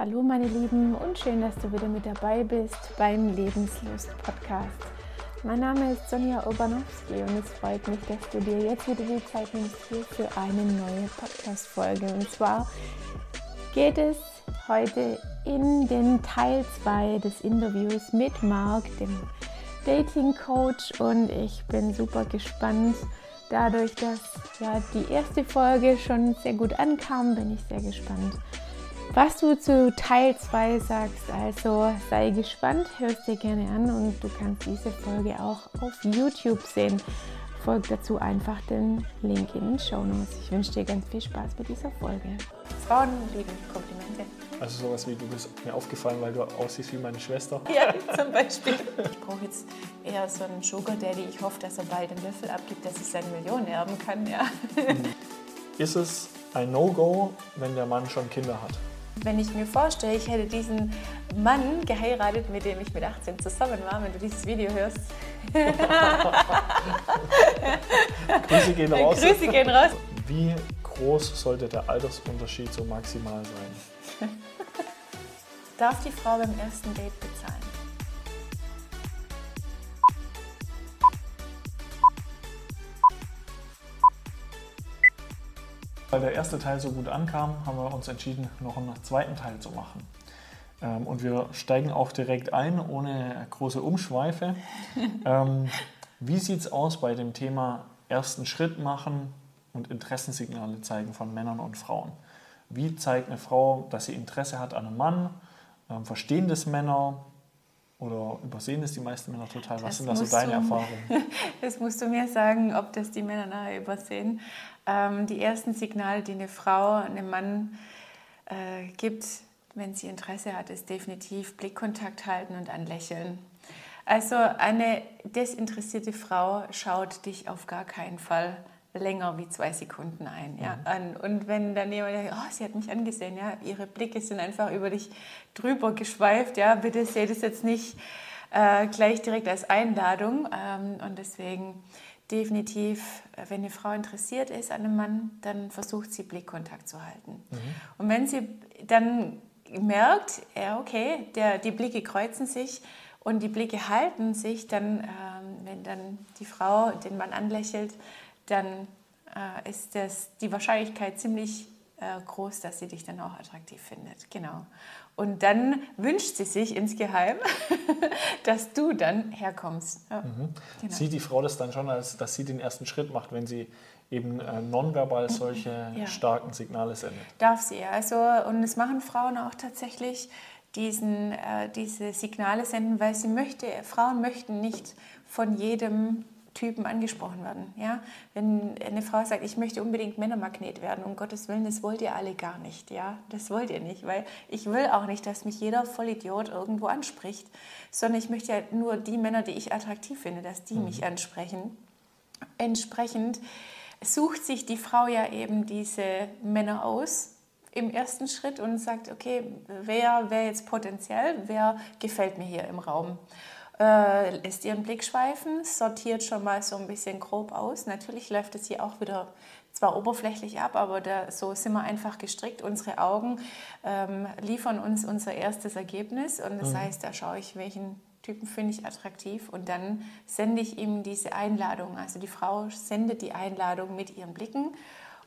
Hallo meine Lieben und schön, dass du wieder mit dabei bist beim Lebenslust Podcast. Mein Name ist Sonja Obanowski und es freut mich, dass du dir jetzt wieder die Zeit nimmst hier für eine neue Podcast-Folge. Und zwar geht es heute in den Teil 2 des Interviews mit Marc, dem Dating Coach und ich bin super gespannt. Dadurch, dass ja die erste Folge schon sehr gut ankam, bin ich sehr gespannt, was du zu Teil 2 sagst. Also sei gespannt, hörst dir gerne an und du kannst diese Folge auch auf YouTube sehen. Folg dazu einfach den Link in den Show Notes. Ich wünsche dir ganz viel Spaß mit dieser Folge. Frauen lieben Komplimente. Also sowas wie, du bist mir aufgefallen, weil du aussiehst wie meine Schwester. Ja, zum Beispiel. Ich brauche jetzt eher so einen Sugar Daddy. Ich hoffe, dass er bald den Löffel abgibt, dass ich seine Millionen erben kann. Ja. Ist es ein No-Go, wenn der Mann schon Kinder hat? Wenn ich mir vorstelle, ich hätte diesen Mann geheiratet, mit dem ich mit 18 zusammen war, wenn du dieses Video hörst. Grüße gehen raus. Grüße gehen raus. Wie groß sollte der Altersunterschied so maximal sein? Darf die Frau beim ersten Date bezahlen? Weil der erste Teil so gut ankam, haben wir uns entschieden, noch einen zweiten Teil zu machen. Ähm, und wir steigen auch direkt ein, ohne große Umschweife. Ähm, wie sieht es aus bei dem Thema ersten Schritt machen und Interessensignale zeigen von Männern und Frauen? Wie zeigt eine Frau, dass sie Interesse hat an einem Mann? Ähm, verstehen das Männer oder übersehen das die meisten Männer total? Was Das sind da so deine du- Erfahrungen? Das musst du mir sagen, ob das die Männer nachher übersehen. Ähm, die ersten Signale, die eine Frau einem Mann äh, gibt, wenn sie Interesse hat, ist definitiv Blickkontakt halten und anlächeln. Also eine desinteressierte Frau schaut dich auf gar keinen Fall länger wie zwei Sekunden ein, ja, an. Und wenn dann jemand sagt, oh, sie hat mich angesehen, ja, ihre Blicke sind einfach über dich drüber geschweift, ja, bitte seht es jetzt nicht äh, gleich direkt als Einladung. Ähm, und deswegen definitiv, äh, wenn eine Frau interessiert ist an einem Mann, dann versucht sie Blickkontakt zu halten. Und wenn sie dann merkt, ja okay, der, die Blicke kreuzen sich und die Blicke halten sich, dann, ähm, wenn dann die Frau den Mann anlächelt, dann äh, ist das die Wahrscheinlichkeit ziemlich äh, groß, dass sie dich dann auch attraktiv findet. Genau. Und dann wünscht sie sich insgeheim, dass du dann herkommst. Ja. Genau. Sieht die Frau das dann schon, als dass sie den ersten Schritt macht, wenn sie eben äh, nonverbal solche Ja. starken Signale sendet? Darf sie, ja. also und es machen Frauen auch tatsächlich diesen, äh, diese Signale senden, weil sie möchte, Frauen möchten nicht von jedem Typen angesprochen werden. Ja? Wenn eine Frau sagt, ich möchte unbedingt Männermagnet werden, um Gottes Willen, das wollt ihr alle gar nicht. Ja? Das wollt ihr nicht, weil ich will auch nicht, dass mich jeder Vollidiot irgendwo anspricht, sondern ich möchte ja nur die Männer, die ich attraktiv finde, dass die mich ansprechen. Entsprechend sucht sich die Frau ja eben diese Männer aus im ersten Schritt und sagt, okay, wer wäre jetzt potenziell, wer gefällt mir hier im Raum? Äh, lässt ihren Blick schweifen, sortiert schon mal so ein bisschen grob aus. Natürlich läuft es hier auch wieder zwar oberflächlich ab, aber da, so sind wir einfach gestrickt. Unsere Augen ähm, liefern uns unser erstes Ergebnis und das heißt, da schaue ich, welchen Typen finde ich attraktiv und dann sende ich ihm diese Einladung. Also die Frau sendet die Einladung mit ihren Blicken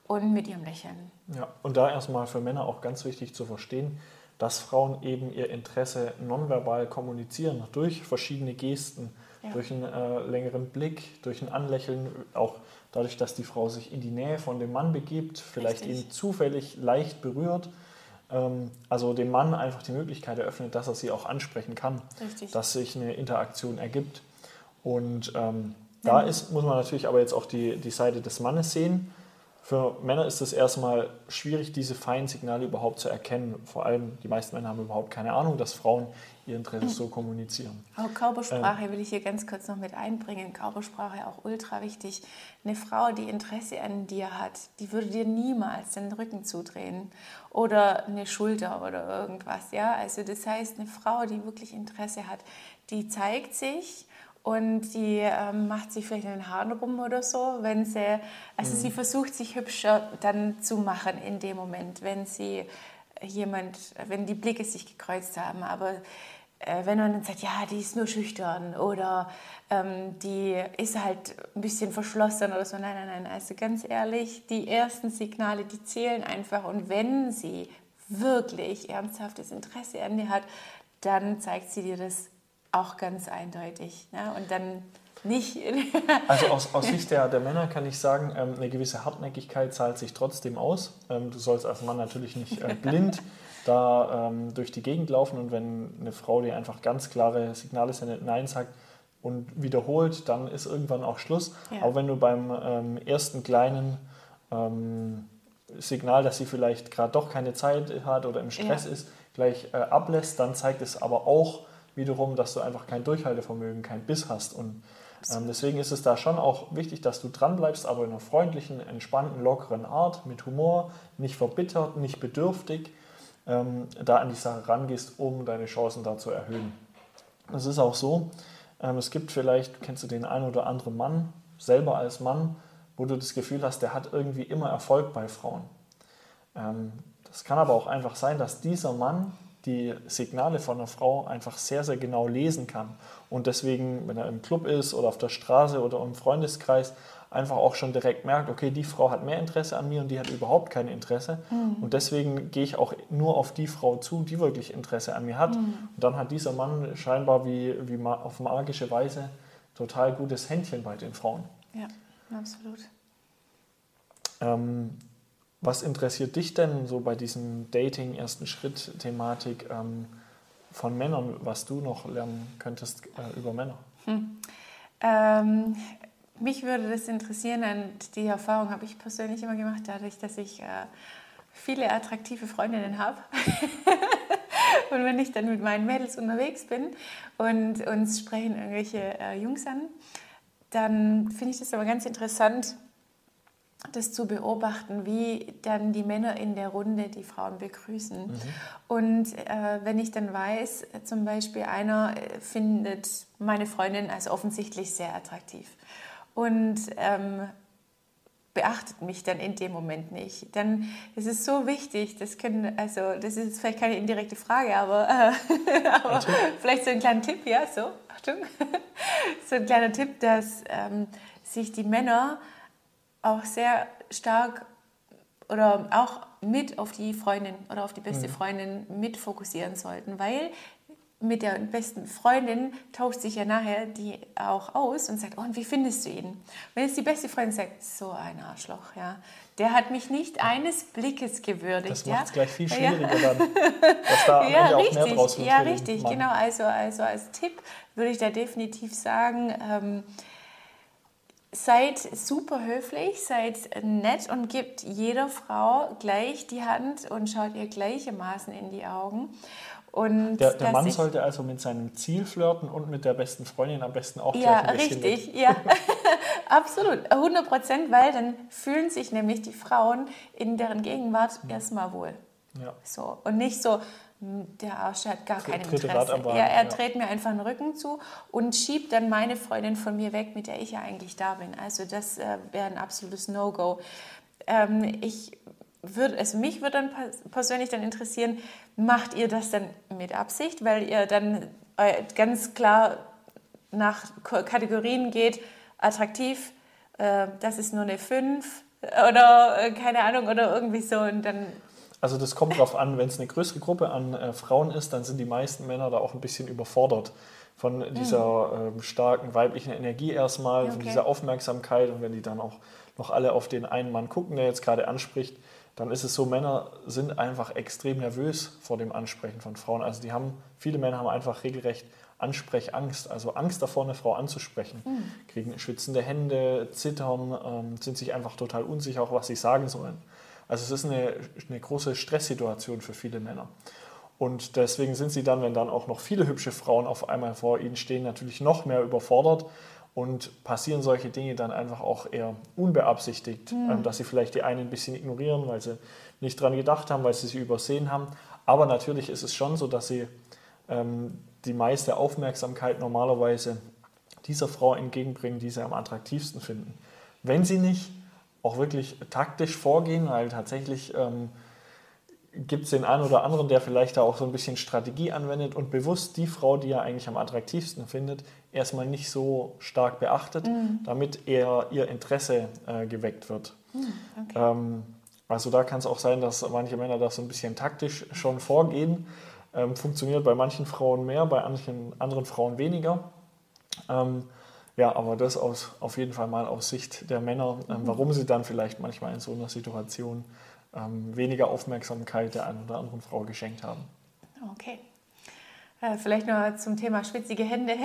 und mit ihrem Lächeln. Ja, und da erstmal für Männer auch ganz wichtig zu verstehen, dass Frauen eben ihr Interesse nonverbal kommunizieren, durch verschiedene Gesten, Ja. durch einen äh, längeren Blick, durch ein Anlächeln, auch dadurch, dass die Frau sich in die Nähe von dem Mann begibt, vielleicht Richtig. ihn zufällig leicht berührt. Ähm, also dem Mann einfach die Möglichkeit eröffnet, dass er sie auch ansprechen kann, Richtig. dass sich eine Interaktion ergibt. Und ähm, da ist, muss man natürlich aber jetzt auch die, die Seite des Mannes sehen. Für Männer ist es erstmal schwierig, diese feinen Signale überhaupt zu erkennen. Vor allem die meisten Männer haben überhaupt keine Ahnung, dass Frauen ihr Interesse so kommunizieren. Auch Körpersprache will ich hier ganz kurz noch mit einbringen. Körpersprache auch ultra wichtig. Eine Frau, die Interesse an dir hat, die würde dir niemals den Rücken zudrehen oder eine Schulter oder irgendwas. Ja, also das heißt, eine Frau, die wirklich Interesse hat, die zeigt sich und die ähm, macht sich vielleicht in den Haaren rum oder so, wenn sie, also sie versucht sich hübscher dann zu machen in dem Moment, wenn sie jemand, wenn die Blicke sich gekreuzt haben, aber äh, wenn man dann sagt, ja, die ist nur schüchtern oder ähm, die ist halt ein bisschen verschlossen oder so. Nein, nein, nein. Also ganz ehrlich, die ersten Signale, die zählen einfach. Und wenn sie wirklich ernsthaftes Interesse an dir hat, dann zeigt sie dir das auch ganz eindeutig. Ne? Und dann nicht. also aus, aus Sicht der, der Männer kann ich sagen, ähm, eine gewisse Hartnäckigkeit zahlt sich trotzdem aus. Ähm, du sollst als Mann natürlich nicht äh, blind da ähm, durch die Gegend laufen und wenn eine Frau dir einfach ganz klare Signale sendet, Nein sagt und wiederholt, dann ist irgendwann auch Schluss. Ja. Aber wenn du beim ähm, ersten kleinen ähm, Signal, dass sie vielleicht gerade doch keine Zeit hat oder im Stress ja. ist, gleich äh, ablässt, dann zeigt es aber auch wiederum, dass du einfach kein Durchhaltevermögen, kein Biss hast. Und ähm, deswegen ist es da schon auch wichtig, dass du dranbleibst, aber in einer freundlichen, entspannten, lockeren Art, mit Humor, nicht verbittert, nicht bedürftig ähm, da an die Sache rangehst, um deine Chancen da zu erhöhen. Es ist auch so, ähm, es gibt vielleicht, kennst du den einen oder anderen Mann, selber als Mann, wo du das Gefühl hast, der hat irgendwie immer Erfolg bei Frauen. Ähm, das kann aber auch einfach sein, dass dieser Mann die Signale von einer Frau einfach sehr, sehr genau lesen kann. Und deswegen, wenn er im Club ist oder auf der Straße oder im Freundeskreis, einfach auch schon direkt merkt, okay, die Frau hat mehr Interesse an mir und die hat überhaupt kein Interesse. Mhm. Und deswegen gehe ich auch nur auf die Frau zu, die wirklich Interesse an mir hat. Mhm. Und dann hat dieser Mann scheinbar wie, wie auf magische Weise total gutes Händchen bei den Frauen. Ja, absolut. Ähm, was interessiert dich denn so bei diesem Dating, ersten Schritt-Thematik ähm, von Männern, was du noch lernen könntest äh, über Männer? Hm. Ähm, mich würde das interessieren und die Erfahrung habe ich persönlich immer gemacht, dadurch, dass ich äh, viele attraktive Freundinnen habe. und wenn ich dann mit meinen Mädels unterwegs bin und uns sprechen irgendwelche äh, Jungs an, dann finde ich das aber ganz interessant, das zu beobachten, wie dann die Männer in der Runde die Frauen begrüßen. Mhm. Und äh, wenn ich dann weiß, zum Beispiel einer äh, findet meine Freundin als offensichtlich sehr attraktiv und ähm, beachtet mich dann in dem Moment nicht. Dann ist es so wichtig, das können, also das ist vielleicht keine indirekte Frage, aber, äh, aber vielleicht so ein kleiner Tipp, ja, so, Achtung, so ein kleiner Tipp, dass ähm, sich die Männer auch sehr stark oder auch mit auf die Freundin oder auf die beste mhm. Freundin mit fokussieren sollten, weil mit der besten Freundin tauscht sich ja nachher die auch aus und sagt, oh, und wie findest du ihn? Wenn jetzt die beste Freundin sagt, so ein Arschloch, ja, der hat mich nicht eines Blickes gewürdigt. Das macht es ja? gleich viel schwieriger ja. dann, dass da ja, richtig, auch mehr draus wird. Ja, richtig, genau. Also, also als Tipp würde ich da definitiv sagen, ähm, seid super höflich, seid nett und gebt jeder Frau gleich die Hand und schaut ihr gleichermaßen in die Augen. Und der, der Mann sollte also mit seinem Ziel flirten und mit der besten Freundin am besten auch Ja, richtig, mit. ja. Absolut, 100 Prozent, weil dann fühlen sich nämlich die Frauen in deren Gegenwart ja. erstmal wohl. Ja. So. Und nicht so, der Arsch hat gar kein Interesse. Ja, er ja. dreht mir einfach den Rücken zu und schiebt dann meine Freundin von mir weg, mit der ich ja eigentlich da bin. Also das äh, wäre ein absolutes No-Go. Ähm, ich würde, also mich würde dann persönlich dann interessieren, macht ihr das dann mit Absicht, weil ihr dann äh, ganz klar nach Kategorien geht, attraktiv, äh, das ist nur eine 5 oder äh, keine Ahnung oder irgendwie so und dann also das kommt darauf an, wenn es eine größere Gruppe an äh, Frauen ist, dann sind die meisten Männer da auch ein bisschen überfordert von dieser mhm. äh, starken weiblichen Energie erstmal, okay. von dieser Aufmerksamkeit und wenn die dann auch noch alle auf den einen Mann gucken, der jetzt gerade anspricht, dann ist es so, Männer sind einfach extrem nervös vor dem Ansprechen von Frauen. Also die haben, viele Männer haben einfach regelrecht Ansprechangst, also Angst davor, eine Frau anzusprechen. Mhm. Kriegen schwitzende Hände, zittern, ähm, sind sich einfach total unsicher, auch was sie sagen sollen. Also es ist eine, eine große Stresssituation für viele Männer. Und deswegen sind sie dann, wenn dann auch noch viele hübsche Frauen auf einmal vor ihnen stehen, natürlich noch mehr überfordert und passieren solche Dinge dann einfach auch eher unbeabsichtigt, mhm. dass sie vielleicht die einen ein bisschen ignorieren, weil sie nicht dran gedacht haben, weil sie sie übersehen haben. Aber natürlich ist es schon so, dass sie ähm, die meiste Aufmerksamkeit normalerweise dieser Frau entgegenbringen, die sie am attraktivsten finden. Wenn sie nicht auch wirklich taktisch vorgehen, weil tatsächlich ähm, gibt es den einen oder anderen, der vielleicht da auch so ein bisschen Strategie anwendet und bewusst die Frau, die er eigentlich am attraktivsten findet, erstmal nicht so stark beachtet, mhm. damit eher ihr Interesse äh, geweckt wird. Mhm, okay. ähm, also da kann es auch sein, dass manche Männer das so ein bisschen taktisch schon vorgehen. Ähm, funktioniert bei manchen Frauen mehr, bei manchen anderen Frauen weniger. Ähm, ja, aber das aus, auf jeden Fall mal aus Sicht der Männer, ähm, mhm. warum sie dann vielleicht manchmal in so einer Situation ähm, weniger Aufmerksamkeit der einen oder anderen Frau geschenkt haben. Okay. Äh, vielleicht noch zum Thema schwitzige Hände.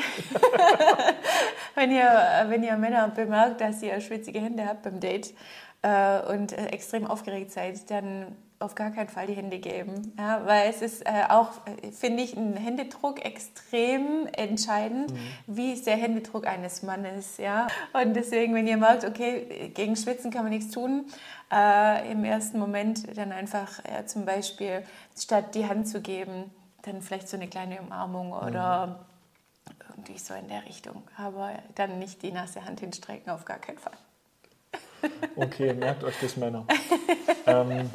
wenn, ihr, wenn ihr Männer bemerkt, dass ihr schwitzige Hände habt beim Date äh, und äh, extrem aufgeregt seid, dann auf gar keinen Fall die Hände geben. Ja, weil es ist äh, auch, äh, finde ich, ein Händedruck extrem entscheidend. Mhm. Wie ist der Händedruck eines Mannes? Ja? Und deswegen, wenn ihr merkt, okay, gegen Schwitzen kann man nichts tun, äh, im ersten Moment dann einfach äh, zum Beispiel statt die Hand zu geben, dann vielleicht so eine kleine Umarmung oder mhm. irgendwie so in der Richtung. Aber dann nicht die nasse Hand hinstrecken, auf gar keinen Fall. Okay, merkt euch das, Männer. ähm,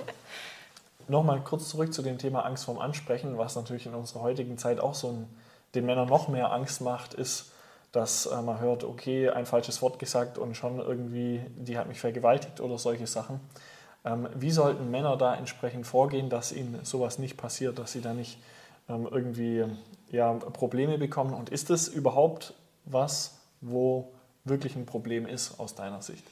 Nochmal kurz zurück zu dem Thema Angst vorm Ansprechen, was natürlich in unserer heutigen Zeit auch so ein, den Männern noch mehr Angst macht, ist, dass äh, man hört, okay, ein falsches Wort gesagt und schon irgendwie, die hat mich vergewaltigt oder solche Sachen. Ähm, wie sollten Männer da entsprechend vorgehen, dass ihnen sowas nicht passiert, dass sie da nicht ähm, irgendwie ja, Probleme bekommen? Und ist es überhaupt was, wo wirklich ein Problem ist aus deiner Sicht?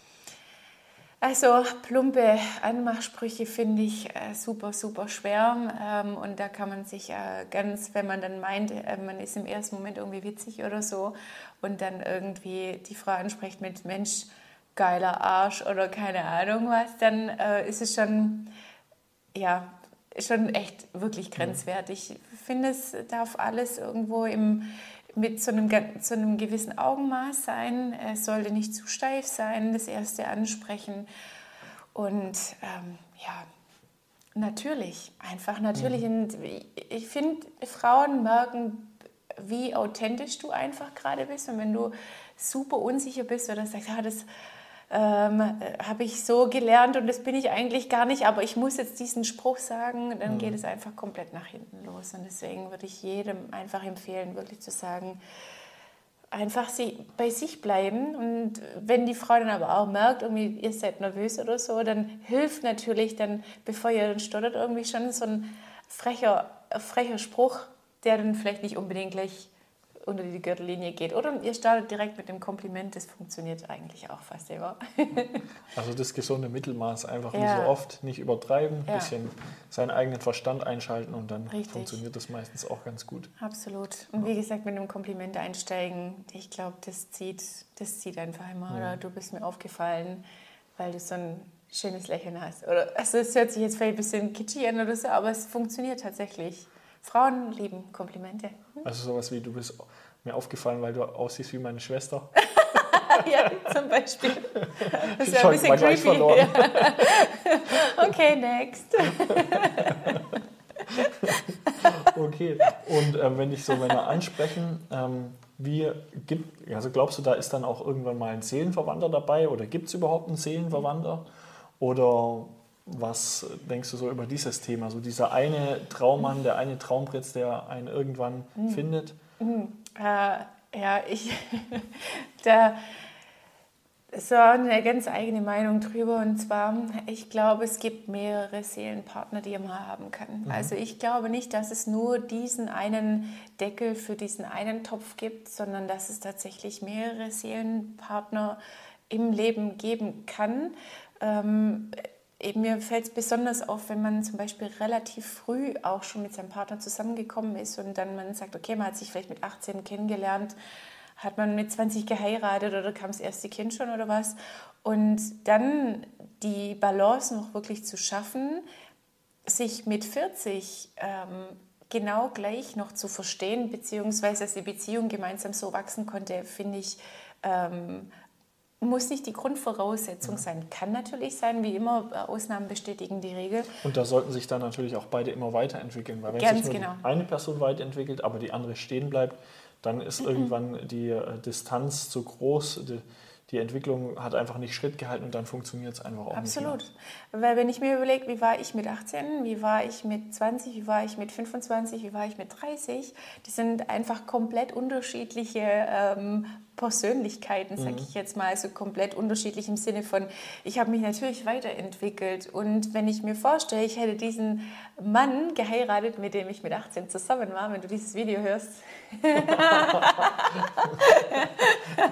Also plumpe Anmachsprüche finde ich äh, super, super schwer. Ähm, und da kann man sich äh, ganz, wenn man dann meint, äh, man ist im ersten Moment irgendwie witzig oder so und dann irgendwie die Frau anspricht mit Mensch, geiler Arsch oder keine Ahnung was, dann äh, ist es schon, ja, schon echt wirklich grenzwertig. Ich finde, es darf alles irgendwo im mit so einem, so einem gewissen Augenmaß sein. Es sollte nicht zu steif sein, das erste Ansprechen. Und ähm, ja, natürlich, einfach natürlich. Mhm. Und ich finde, Frauen merken, wie authentisch du einfach gerade bist. Und wenn du super unsicher bist oder sagst, ja, das ähm, habe ich so gelernt und das bin ich eigentlich gar nicht, aber ich muss jetzt diesen Spruch sagen, dann mhm. geht es einfach komplett nach hinten los. Und deswegen würde ich jedem einfach empfehlen, wirklich zu sagen, einfach sie bei sich bleiben. Und wenn die Frau dann aber auch merkt, irgendwie, ihr seid nervös oder so, dann hilft natürlich dann, bevor ihr dann stottert, irgendwie schon so ein frecher, frecher Spruch, der dann vielleicht nicht unbedingt gleich unter die Gürtellinie geht. Oder ihr startet direkt mit dem Kompliment, das funktioniert eigentlich auch fast immer. also das gesunde Mittelmaß, einfach ja. wie so oft, nicht übertreiben, ein ja. bisschen seinen eigenen Verstand einschalten und dann Richtig. funktioniert das meistens auch ganz gut. Absolut. Und wie gesagt, mit einem Kompliment einsteigen, ich glaube, das zieht, das zieht einfach immer. Ja. Oder du bist mir aufgefallen, weil du so ein schönes Lächeln hast. Oder, also es hört sich jetzt vielleicht ein bisschen kitschig an oder so, aber es funktioniert tatsächlich. Frauen lieben Komplimente. Also sowas wie, du bist mir aufgefallen, weil du aussiehst wie meine Schwester. ja, zum Beispiel. Das ist ja ein bisschen creepy. Verloren. okay, next. okay, und ähm, wenn dich so Männer ansprechen, ähm, wie gibt, also glaubst du, da ist dann auch irgendwann mal ein Seelenverwandter dabei oder gibt es überhaupt einen Seelenverwandter? Oder was denkst du so über dieses Thema? So dieser eine Traummann, der eine Traumprinz, der einen irgendwann mhm. findet? Mhm. Äh, ja, ich, da so eine ganz eigene Meinung drüber. Und zwar, ich glaube, es gibt mehrere Seelenpartner, die man haben kann. Mhm. Also ich glaube nicht, dass es nur diesen einen Deckel für diesen einen Topf gibt, sondern dass es tatsächlich mehrere Seelenpartner im Leben geben kann. Ähm, mir fällt es besonders auf, wenn man zum Beispiel relativ früh auch schon mit seinem Partner zusammengekommen ist und dann man sagt, okay, man hat sich vielleicht mit 18 kennengelernt, hat man mit 20 geheiratet oder kam das erste Kind schon oder was. Und dann die Balance noch wirklich zu schaffen, sich mit 40 ähm, genau gleich noch zu verstehen, beziehungsweise dass die Beziehung gemeinsam so wachsen konnte, finde ich ähm, muss nicht die Grundvoraussetzung sein. Kann natürlich sein, wie immer, Ausnahmen bestätigen die Regel. Und da sollten sich dann natürlich auch beide immer weiterentwickeln, weil wenn Ganz sich nur genau. eine Person weiterentwickelt, aber die andere stehen bleibt, dann ist mhm. irgendwann die äh, Distanz zu groß, die, die Entwicklung hat einfach nicht Schritt gehalten und dann funktioniert es einfach auch Absolut. nicht. Absolut. Weil wenn ich mir überlege, wie war ich mit 18, wie war ich mit 20, wie war ich mit 25, wie war ich mit 30, die sind einfach komplett unterschiedliche ähm, Persönlichkeiten, sage mhm. ich jetzt mal, also komplett unterschiedlich im Sinne von, ich habe mich natürlich weiterentwickelt und wenn ich mir vorstelle, ich hätte diesen Mann geheiratet, mit dem ich mit 18 zusammen war, wenn du dieses Video hörst.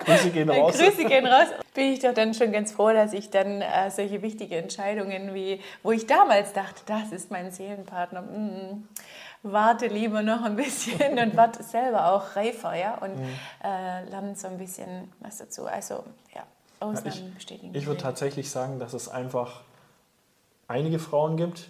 Grüße gehen raus. Grüße gehen raus. Bin ich doch dann schon ganz froh, dass ich dann äh, solche wichtige Entscheidungen wie, wo ich damals dachte, das ist mein Seelenpartner, mm, warte lieber noch ein bisschen und warte selber auch reifer, ja, und mhm. äh, lerne so ein bisschen was dazu. Also, ja, Ausnahmen ja, ich, bestätigen. Ich würde tatsächlich sagen, dass es einfach einige Frauen gibt,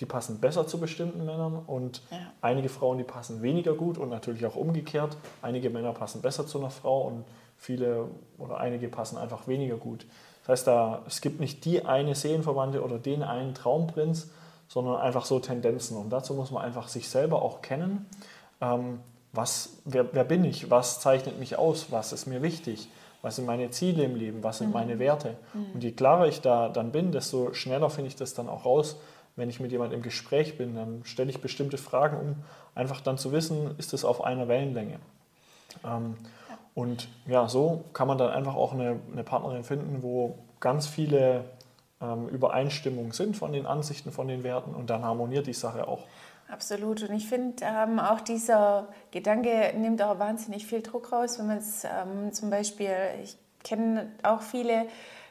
die passen besser zu bestimmten Männern und ja. einige Frauen, die passen weniger gut und natürlich auch umgekehrt. Einige Männer passen besser zu einer Frau und viele oder einige passen einfach weniger gut. Das heißt, da, es gibt nicht die eine Seelenverwandte oder den einen Traumprinz, sondern einfach so Tendenzen. Und dazu muss man einfach sich selber auch kennen. Ähm, was, wer, wer, bin ich? Was zeichnet mich aus? Was ist mir wichtig? Was sind meine Ziele im Leben? Was sind mhm. meine Werte? Mhm. Und je klarer ich da dann bin, desto schneller finde ich das dann auch raus. Wenn ich mit jemandem im Gespräch bin, dann stelle ich bestimmte Fragen, um einfach dann zu wissen, ist es auf einer Wellenlänge. Ähm, und ja, so kann man dann einfach auch eine, eine Partnerin finden, wo ganz viele ähm, Übereinstimmung sind von den Ansichten, von den Werten und dann harmoniert die Sache auch. Absolut. Und ich finde ähm, auch dieser Gedanke nimmt auch wahnsinnig viel Druck raus, wenn man es ähm, zum Beispiel, ich kenne auch viele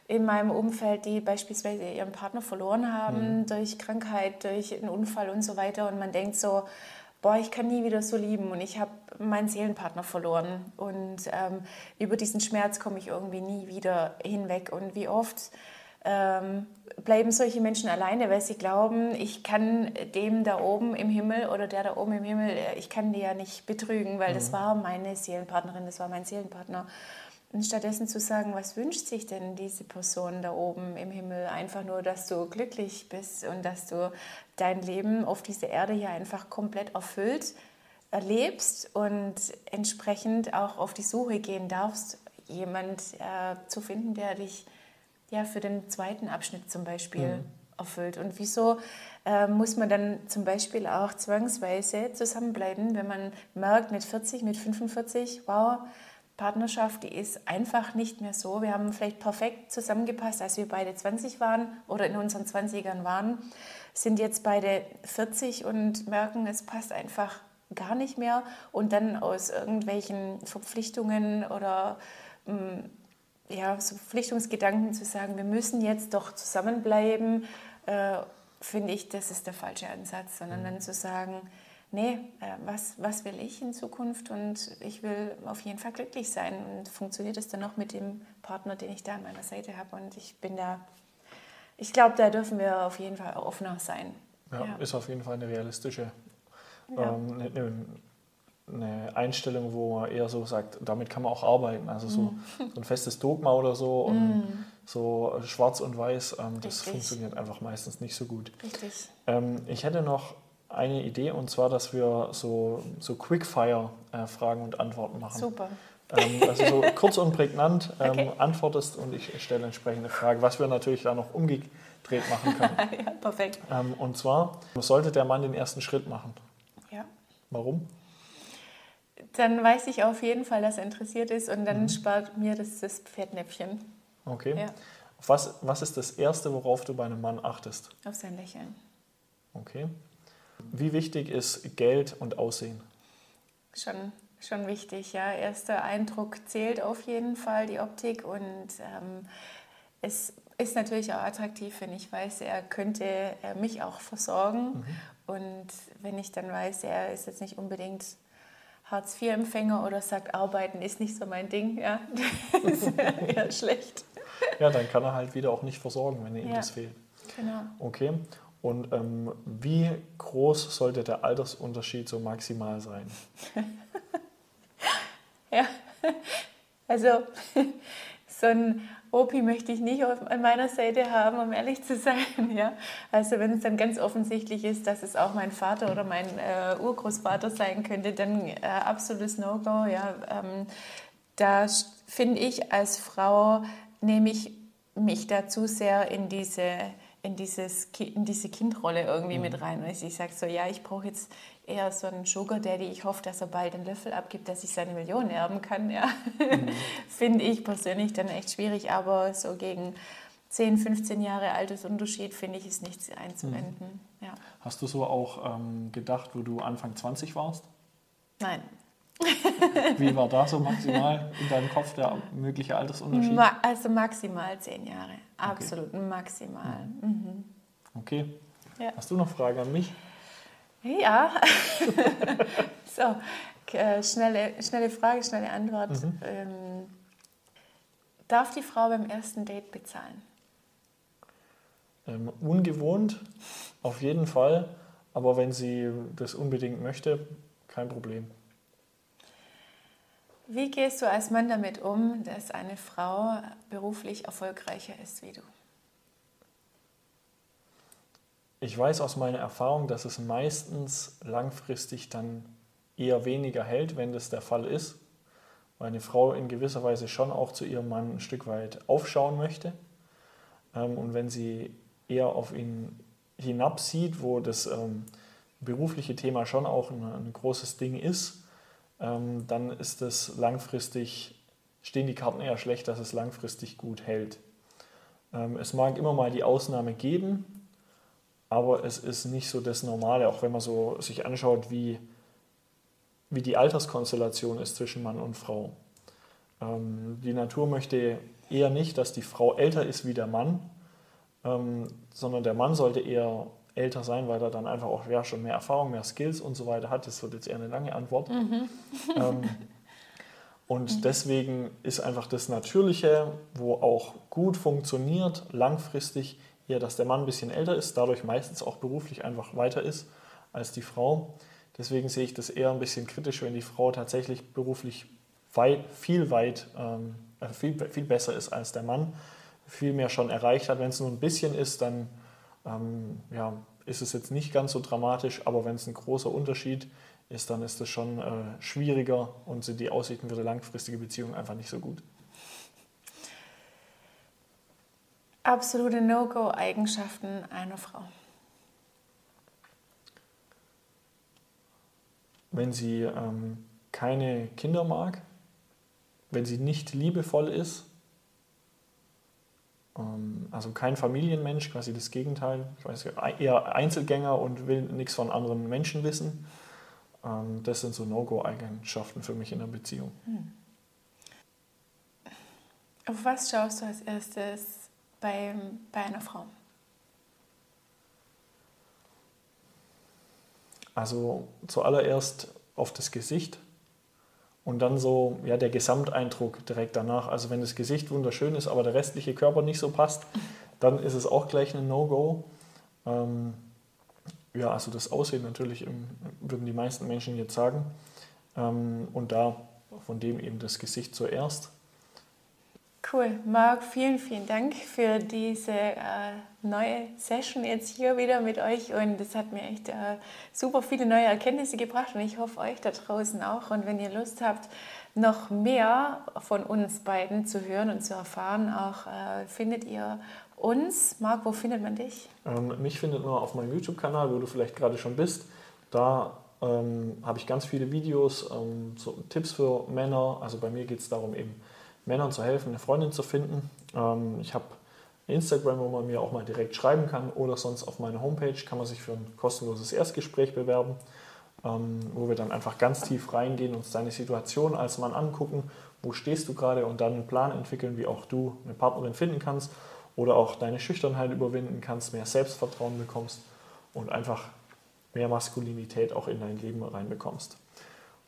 in meinem Umfeld, die beispielsweise ihren Partner verloren haben mhm. durch Krankheit, durch einen Unfall und so weiter. Und man denkt so, boah, ich kann nie wieder so lieben und ich habe meinen Seelenpartner verloren. Und ähm, über diesen Schmerz komme ich irgendwie nie wieder hinweg. Und wie oft ähm, bleiben solche Menschen alleine, weil sie glauben, ich kann dem da oben im Himmel oder der da oben im Himmel, äh, ich kann die ja nicht betrügen, weil mhm. das war meine Seelenpartnerin, das war mein Seelenpartner. Und stattdessen zu sagen, was wünscht sich denn diese Person da oben im Himmel? Einfach nur, dass du glücklich bist und dass du dein Leben auf dieser Erde hier einfach komplett erfüllt erlebst und entsprechend auch auf die Suche gehen darfst, jemand äh, zu finden, der dich ja, für den zweiten Abschnitt zum Beispiel mhm. erfüllt. Und wieso äh, muss man dann zum Beispiel auch zwangsweise zusammenbleiben, wenn man merkt mit 40, mit 45, wow, Partnerschaft, die ist einfach nicht mehr so. Wir haben vielleicht perfekt zusammengepasst, als wir beide 20 waren oder in unseren 20ern waren, sind jetzt beide 40 und merken, es passt einfach gar nicht mehr und dann aus irgendwelchen Verpflichtungen oder mh, mm, ja, so Verpflichtungsgedanken zu sagen, wir müssen jetzt doch zusammenbleiben, äh, finde ich, das ist der falsche Ansatz, sondern mhm. dann zu sagen, nee, äh, was, was will ich in Zukunft und ich will auf jeden Fall glücklich sein und funktioniert es dann noch mit dem Partner, den ich da an meiner Seite habe und ich bin da, ich glaube, da dürfen wir auf jeden Fall offener sein. Ja, ja. ist auf jeden Fall eine realistische ja. ähm, eine, eine eine Einstellung, wo man eher so sagt, damit kann man auch arbeiten. Also so, mm. so ein festes Dogma oder so und mm. so schwarz und weiß, ähm, das funktioniert einfach meistens nicht so gut. Richtig. Ähm, ich hätte noch eine Idee und zwar, dass wir so, so Quickfire-Fragen äh, und Antworten machen. Super. Ähm, also so kurz und prägnant ähm, okay. antwortest und ich stelle entsprechende Frage, was wir natürlich da noch umgedreht machen können. ja, perfekt. Ähm, und zwar, sollte der Mann den ersten Schritt machen? Ja. Warum? Dann weiß ich auf jeden Fall, dass er interessiert ist und dann mhm. spart mir das, das Pferdnäpfchen. Okay. Ja. Was, was ist das Erste, worauf du bei einem Mann achtest? Auf sein Lächeln. Okay. Wie wichtig ist Geld und Aussehen? Schon, schon wichtig, ja. Erster Eindruck zählt auf jeden Fall, die Optik. Und ähm, es ist natürlich auch attraktiv, wenn ich weiß, er könnte er mich auch versorgen. Mhm. Und wenn ich dann weiß, er ist jetzt nicht unbedingt Hartz-IV-Empfänger oder sagt, arbeiten ist nicht so mein Ding, ja, das ist eher schlecht. Ja, dann kann er halt wieder auch nicht versorgen, wenn ihm ja, das fehlt. Genau. Okay. Und ähm, wie groß sollte der Altersunterschied so maximal sein? ja, also so ein Opi möchte ich nicht an meiner Seite haben, um ehrlich zu sein. Ja? Also wenn es dann ganz offensichtlich ist, dass es auch mein Vater oder mein äh, Urgroßvater sein könnte, dann äh, absolutes No-Go. Ja? Ähm, da finde ich als Frau, nehme ich mich dazu sehr in diese, in dieses, in diese Kindrolle irgendwie mhm. mit rein. Ich sage so, ja, ich brauche jetzt eher so einen Sugar Daddy. Ich hoffe, dass er bald den Löffel abgibt, dass ich seine Millionen erben kann. Ja. Mhm. finde ich persönlich dann echt schwierig, aber so gegen 10, 15 Jahre Altersunterschied finde ich ist nichts einzuwenden. Mhm. Ja. Hast du so auch ähm, gedacht, wo du Anfang 20 warst? Nein. Wie war da so maximal in deinem Kopf der mögliche Altersunterschied? also maximal zehn Jahre. Absolut, okay. maximal. Mhm. mhm. Okay. Ja. Hast du noch Fragen an mich? Ja. so, äh, schnelle, schnelle Frage, schnelle Antwort. Mhm. Ähm, darf die Frau beim ersten Date bezahlen? Ähm, ungewohnt, auf jeden Fall. Aber wenn sie das unbedingt möchte, kein Problem. Wie gehst du als Mann damit um, dass eine Frau beruflich erfolgreicher ist wie du? Ich weiß aus meiner Erfahrung, dass es meistens langfristig dann eher weniger hält, wenn das der Fall ist, weil eine Frau in gewisser Weise schon auch zu ihrem Mann ein Stück weit aufschauen möchte. Ähm, und wenn sie eher auf ihn hinabsieht, wo das ähm, berufliche Thema schon auch ein, ein großes Ding ist, ähm, dann ist es langfristig, stehen die Karten eher schlecht, dass es langfristig gut hält. Ähm, es mag immer mal die Ausnahme geben, aber es ist nicht so das Normale, auch wenn man so sich anschaut, wie, wie die Alterskonstellation ist zwischen Mann und Frau. Ähm, die Natur möchte eher nicht, dass die Frau älter ist wie der Mann, ähm, sondern der Mann sollte eher älter sein, weil er dann einfach auch ja, schon mehr Erfahrung, mehr Skills und so weiter hat. Das wird jetzt eher eine lange Antwort. Mhm. Ähm, und mhm. deswegen ist einfach das Natürliche, wo auch gut funktioniert, langfristig eher, dass der Mann ein bisschen älter ist, dadurch meistens auch beruflich einfach weiter ist als die Frau. Deswegen sehe ich das eher ein bisschen kritisch, wenn die Frau tatsächlich beruflich weit, viel weit, ähm, äh, viel, viel besser ist als der Mann, viel mehr schon erreicht hat. Wenn es nur ein bisschen ist, dann ähm, ja, ist es jetzt nicht ganz so dramatisch, aber wenn es ein großer Unterschied ist, dann ist es schon äh, schwieriger und sind die Aussichten für eine langfristige Beziehung einfach nicht so gut. Absolute No-Go-Eigenschaften einer Frau. Wenn sie ähm, keine Kinder mag, wenn sie nicht liebevoll ist, also kein Familienmensch, quasi das Gegenteil. Ich weiß, eher Einzelgänger und will nichts von anderen Menschen wissen. Ähm, das sind so No-Go-Eigenschaften für mich in der Beziehung. Hm. Auf was schaust du als erstes bei, bei einer Frau? Also zuallererst auf das Gesicht und dann so ja, der Gesamteindruck direkt danach. Also wenn das Gesicht wunderschön ist, aber der restliche Körper nicht so passt, dann ist es auch gleich ein No-Go. Ähm, ja, also das Aussehen natürlich würden die meisten Menschen jetzt sagen. Ähm, und da von dem eben das Gesicht zuerst. Cool. Marc, vielen, vielen Dank für diese äh, neue Session jetzt hier wieder mit euch. Und es hat mir echt äh, super viele neue Erkenntnisse gebracht und ich hoffe euch da draußen auch. Und wenn ihr Lust habt, noch mehr von uns beiden zu hören und zu erfahren, auch äh, findet ihr uns. Marc, wo findet man dich? Ähm, mich findet man auf meinem YouTube-Kanal, wo du vielleicht gerade schon bist. Da ähm, habe ich ganz viele Videos, ähm, so Tipps für Männer. Also bei mir geht es darum eben, Männern zu helfen, eine Freundin zu finden. Ähm, ich habe Instagram, wo man mir auch mal direkt schreiben kann oder sonst auf meiner Homepage kann man sich für ein kostenloses Erstgespräch bewerben, ähm, wo wir dann einfach ganz tief reingehen, uns deine Situation als Mann angucken, wo stehst du gerade und dann einen Plan entwickeln, wie auch du eine Partnerin finden kannst oder auch deine Schüchternheit überwinden kannst, mehr Selbstvertrauen bekommst und einfach mehr Maskulinität auch in dein Leben reinbekommst.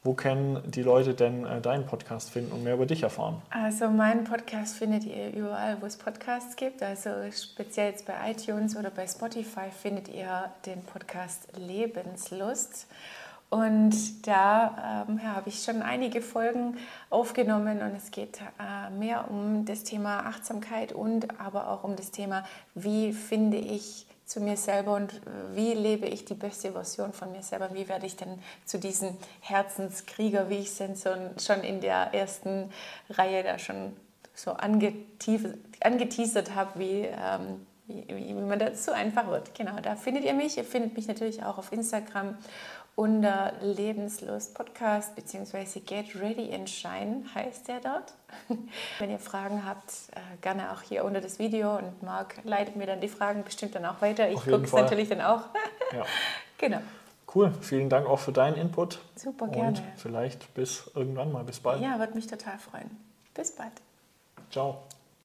Wo können die Leute denn äh, deinen Podcast finden und mehr über dich erfahren? Also meinen Podcast findet ihr überall, wo es Podcasts gibt. Also speziell jetzt bei iTunes oder bei Spotify findet ihr den Podcast Lebenslust. Und da ähm, ja, habe ich schon einige Folgen aufgenommen und es geht äh, mehr um das Thema Achtsamkeit und aber auch um das Thema, wie finde ich zu mir selber und wie lebe ich die beste Version von mir selber? Wie werde ich denn zu diesem Herzenskrieger, wie ich es schon in der ersten Reihe da schon so angeteasert habe, wie, ähm, wie, wie, man so einfach wird. Genau, da findet ihr mich. Ihr findet mich natürlich auch auf Instagram unter Lebenslust Podcast bzw. Get Ready and Shine heißt der dort. Wenn ihr Fragen habt, äh, gerne auch hier unter das Video und Marc leitet mir dann die Fragen bestimmt dann auch weiter. Ich gucke es natürlich dann auch. ja. Genau. Cool, vielen Dank auch für deinen Input. Super gerne. Und vielleicht bis irgendwann mal, bis bald. Ja, würde mich total freuen. Bis bald. Ciao.